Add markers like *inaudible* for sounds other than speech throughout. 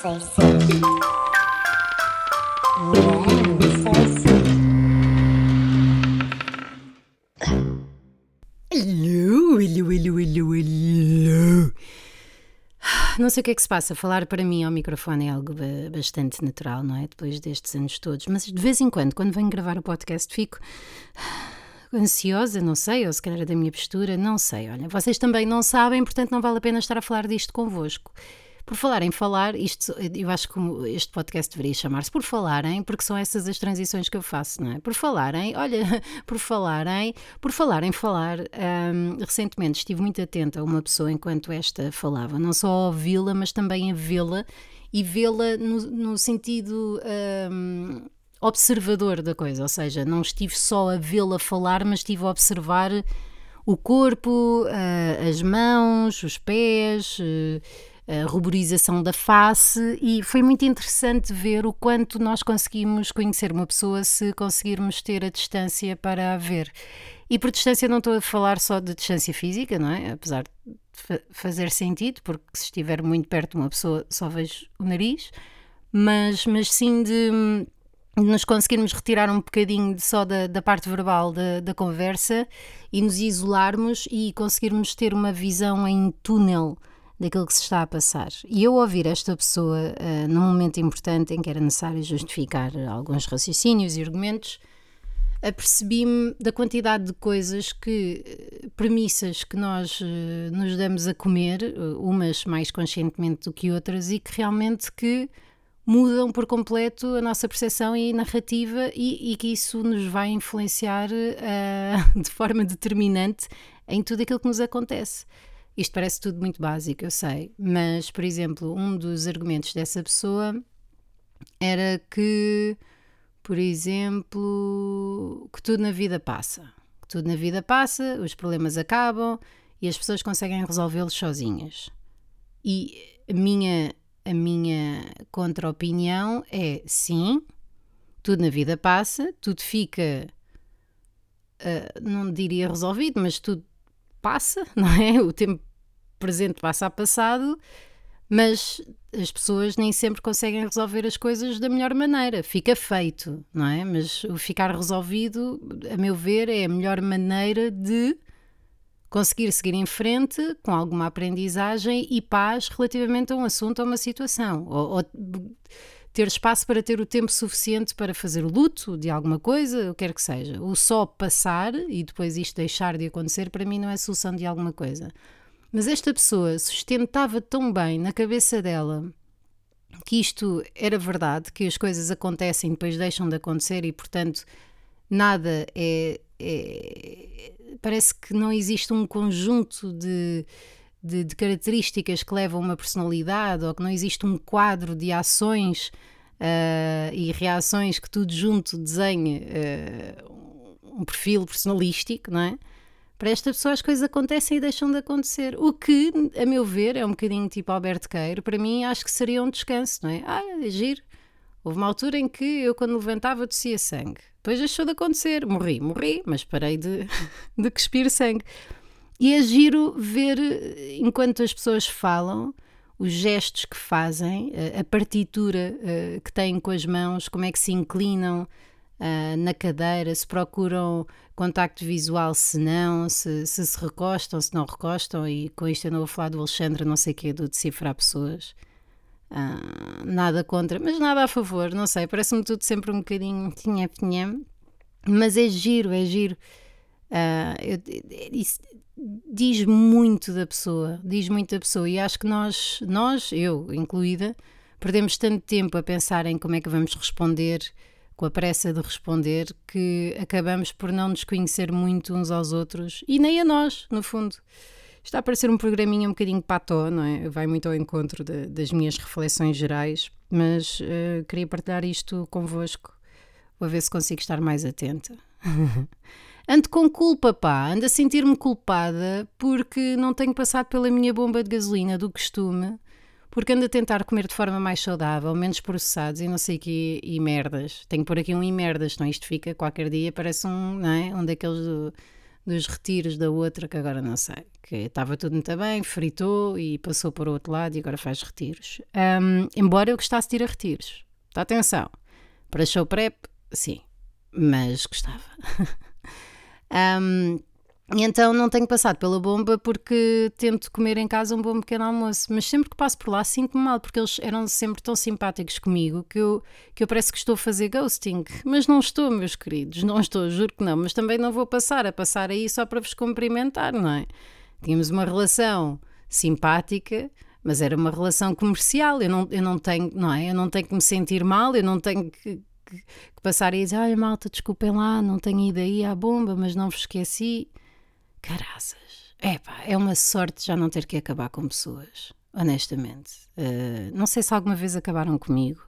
sei sim. Não sei hello. Não sei o que é que se passa. Falar para mim ao microfone é algo ba- bastante natural, não é? Depois destes anos todos. Mas de vez em quando, quando venho gravar o podcast, fico ansiosa, não sei, ou se calhar é da minha postura, não sei. Olha, vocês também não sabem, portanto não vale a pena estar a falar disto convosco. Por falar em falar, isto, eu acho que este podcast deveria chamar-se Por Falarem, porque são essas as transições que eu faço, não é? Por falarem, olha, *laughs* por falarem, por falarem falar, hum, recentemente estive muito atenta a uma pessoa enquanto esta falava, não só a ouvi-la, mas também a vê-la e vê-la no, no sentido hum, observador da coisa, ou seja, não estive só a vê-la falar, mas estive a observar o corpo, ah, as mãos, os pés, eh, a ruborização da face e foi muito interessante ver o quanto nós conseguimos conhecer uma pessoa se conseguirmos ter a distância para a ver. E por distância não estou a falar só de distância física, não é? Apesar de fa- fazer sentido, porque se estiver muito perto de uma pessoa só vejo o nariz, mas, mas sim de de nos conseguirmos retirar um bocadinho de- só da, da parte verbal da, da conversa e nos isolarmos e conseguirmos ter uma visão em túnel daquilo que se está a passar. E eu ouvir esta pessoa ah, num momento importante em que era necessário justificar alguns raciocínios e argumentos, apercebi-me da quantidade de coisas que, eh, premissas que nós eh, nos damos a comer, umas mais conscientemente do que outras, e que realmente que mudam por completo a nossa percepção e narrativa e, e que isso nos vai influenciar eh, *laughs* de forma determinante em tudo aquilo que nos acontece. Isto parece tudo muito básico, eu sei, mas, por exemplo, um dos argumentos dessa pessoa era que, por exemplo, que tudo na vida passa. Que tudo na vida passa, os problemas acabam e as pessoas conseguem resolvê-los sozinhas. E a minha, a minha contra-opinião é sim, tudo na vida passa, tudo fica, ah, não diria resolvido, mas tudo passa, *laughs* não é? O tempo presente passa a passado, mas as pessoas nem sempre conseguem resolver as coisas da melhor maneira. Fica feito, não é? Mas o ficar resolvido, a meu ver, é a melhor maneira de conseguir seguir em frente com alguma aprendizagem e paz relativamente a um assunto ou uma situação. Ou, ou ter espaço para ter o tempo suficiente para fazer o luto de alguma coisa, o que quer que seja. O só passar e depois isto deixar de acontecer, para mim não é solução de alguma coisa. Mas esta pessoa sustentava tão bem na cabeça dela que isto era verdade, que as coisas acontecem depois deixam de acontecer e, portanto, nada é. é- parece que não existe um conjunto de, de, de características que levam uma personalidade ou que não existe um quadro de ações ah, e reações que tudo junto desenhe ah, um perfil personalístico, não é? Para esta pessoa as coisas acontecem e deixam de acontecer. O que, a meu ver, é um bocadinho tipo Alberto Queiro. Para mim, acho que seria um descanso, não é? Ah, é giro. Houve uma altura em que eu, quando levantava, tossia sangue. Depois deixou de acontecer. Morri, morri, mas parei de, *laughs* de cuspir sangue. E é giro ver, eh, enquanto as pessoas falam, os gestos que fazem, a- a partitura eh, que têm com as mãos, como é que se inclinam ah, na cadeira, se procuram contacto visual, se não, se, se se recostam, se não recostam, e com isto eu não vou falar do Alexandre, não sei o que, do decifrar pessoas. Ah, nada contra, mas nada a favor, não sei, parece-me tudo sempre um bocadinho tinha, tinha, mas é giro, é giro. Ah, eu- isso diz muito da pessoa, diz muito da pessoa, e acho que nós, nós, eu incluída, perdemos tanto tempo a pensar em como é que vamos responder, com a pressa de responder, que acabamos por não nos conhecer muito uns aos outros e nem a nós, no fundo. Está a parecer um programinha um bocadinho pató, não é? Vai muito ao encontro de- das minhas reflexões gerais, mas eh, queria partilhar isto convosco. Vou ver se consigo estar mais atenta. *laughs* Ando com culpa, pá. Ando a sentir-me culpada porque não tenho passado pela minha bomba de gasolina do costume. Porque ando a tentar comer de forma mais saudável, menos processados e não sei que, e merdas. Tenho por aqui um e merdas, não? Isto fica qualquer dia, parece um, não é? Um daqueles do, dos retiros da outra, que agora não sei. Que estava tudo muito bem, fritou e passou para o outro lado e agora faz retiros. Um, embora eu gostasse de ir a retiros. Tá, atenção. Para show prep, sim. Mas gostava. *laughs* um, e então não tenho passado pela bomba porque tento comer em casa um bom pequeno almoço. Mas sempre que passo por lá sinto-me mal porque eles eram sempre tão simpáticos comigo que eu, que eu parece que estou a fazer ghosting. Mas não estou, meus queridos, não estou, juro que não. Mas também não vou passar a passar aí só para vos cumprimentar, não é? Tínhamos uma relação simpática, mas era uma relação comercial. Eu não, eu não tenho, não é? Eu não tenho que me sentir mal, eu não tenho que, que, que passar e dizer, olha malta, desculpem lá, não tenho ido aí à bomba, mas não vos esqueci. Caraças. Epá, é uma sorte já não ter que acabar com pessoas, honestamente. Uh, não sei se alguma vez acabaram comigo.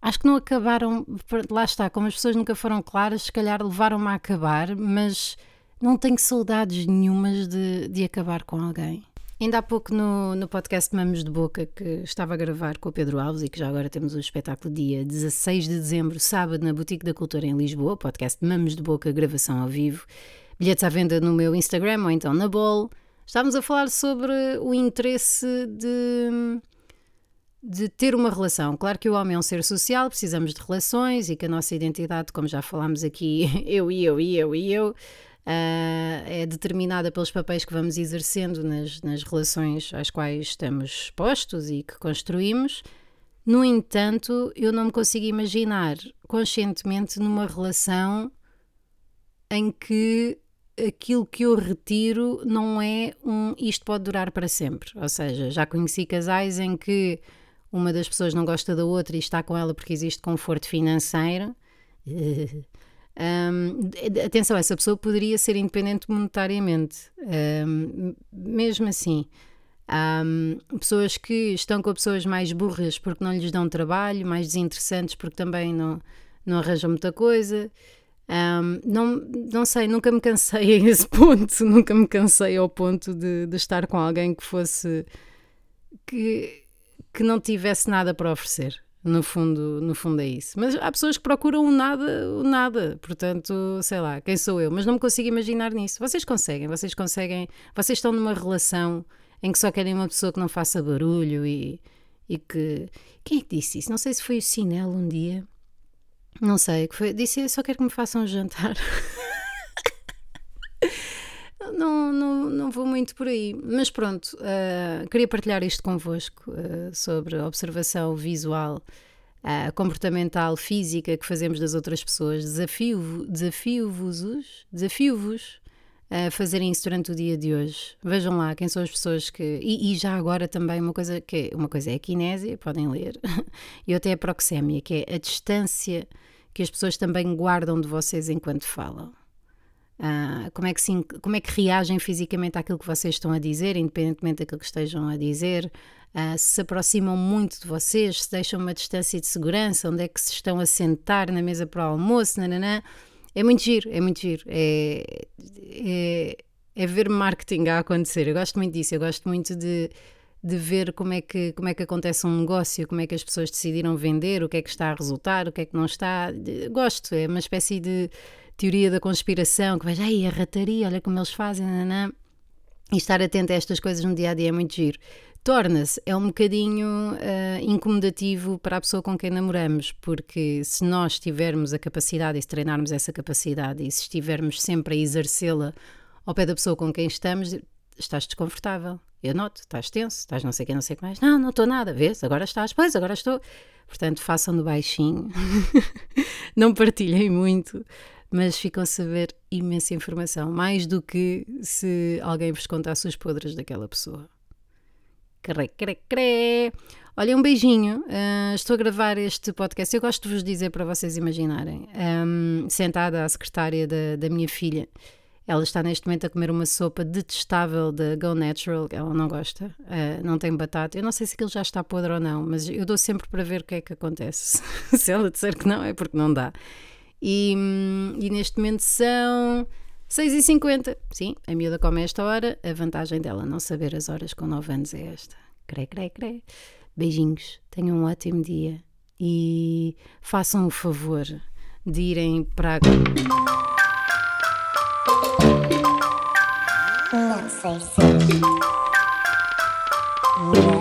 Acho que não acabaram, lá está, como as pessoas nunca foram claras, se calhar levaram-me a acabar, mas não tenho saudades nenhumas de, de acabar com alguém. Ainda há pouco no, no podcast Mamos de Boca, que estava a gravar com o Pedro Alves e que já agora temos o espetáculo dia 16 de dezembro, sábado, na Boutique da Cultura em Lisboa, podcast Mamos de Boca, gravação ao vivo bilhetes à venda no meu Instagram ou então na Bol. Estávamos a falar sobre o interesse de, de ter uma relação. Claro que o homem é um ser social, precisamos de relações e que a nossa identidade, como já falámos aqui, *laughs* eu e eu e eu e eu, uh, é determinada pelos papéis que vamos exercendo nas, nas relações às quais estamos expostos e que construímos. No entanto, eu não me consigo imaginar conscientemente numa relação em que aquilo que eu retiro não é um isto pode durar para sempre. Ou seja, já conheci casais em que uma das pessoas não gosta da outra e está com ela porque existe conforto financeiro. *laughs* Um, atenção, essa pessoa poderia ser independente monetariamente, um, mesmo assim. Um, pessoas que estão com pessoas mais burras porque não lhes dão trabalho, mais desinteressantes porque também não, não arranjam muita coisa. Um, não, não sei, nunca me cansei *laughs* a esse ponto, nunca me cansei ao ponto de, de estar com alguém que fosse que, que não tivesse nada para oferecer. No fundo, no fundo é isso. Mas há pessoas que procuram o nada, o nada. Portanto, sei lá, quem sou eu? Mas não me consigo imaginar nisso. Vocês conseguem, vocês conseguem. Vocês estão numa relação em que só querem uma pessoa que não faça barulho e, e que. Quem é que disse isso? Não sei se foi o Sinel um dia não sei, que foi, disse só quero que me façam jantar. *laughs* não, não, não vou muito por aí. Mas pronto, uh, queria partilhar isto convosco uh, sobre a observação visual, uh, comportamental, física que fazemos das outras pessoas. Desafio-vos desafio desafio-vos a fazerem isso durante o dia de hoje. Vejam lá quem são as pessoas que. E, e, já agora também uma coisa que uma coisa é a kinésia, podem ler, *laughs* e outra é a proxémia, que é a distância que as pessoas também guardam de vocês enquanto falam. Uh, como, é que sim, como é que reagem fisicamente àquilo que vocês estão a dizer, independentemente daquilo que estejam a dizer, se se aproximam muito de vocês, se deixam uma distância de segurança, onde é que se estão a sentar na mesa para o almoço, nananã. É muito giro, é muito giro, é, é, é ver marketing a acontecer, eu gosto muito disso, eu gosto muito de de ver como é, que, como é que acontece um negócio, como é que as pessoas decidiram vender, o que é que está a resultar, o que é que não está. Gosto, é uma espécie de teoria da conspiração, que veja, ai, a rataria, olha como eles fazem, nanã. e estar atento a estas coisas no dia a dia é muito giro. Torna-se, é um bocadinho uh, incomodativo para a pessoa com quem namoramos, porque se nós tivermos a capacidade e se treinarmos essa capacidade e se estivermos sempre a exercê-la ao pé da pessoa com quem estamos, estás desconfortável. Eu noto, estás tenso, estás não sei o que, não sei o que mais. Não, não estou nada, vês? Agora estás, pois, agora estou. Portanto, façam no baixinho, *laughs* não partilhem muito, mas ficam a saber imensa informação, mais do que se alguém vos contasse os podres daquela pessoa. Crê, crê, crê. Olha, um beijinho. Uh, estou a gravar este podcast. Eu gosto de vos dizer para vocês imaginarem. Um, sentada à secretária da, da minha filha ela está neste momento a comer uma sopa detestável da Go Natural, ela não gosta, uh, não tem batata. Eu não sei se aquilo já está podre ou não, mas eu dou sempre para ver o que é que acontece. *laughs* se ela disser que não, é porque não dá. E, hum, e neste momento são 6h50. Sim, a miúda come esta hora. A vantagem dela não saber as horas com 9 anos é esta. Crê, crê, crê. Beijinhos, tenham um ótimo dia e façam o favor de irem para. You. Não sei se. Mas.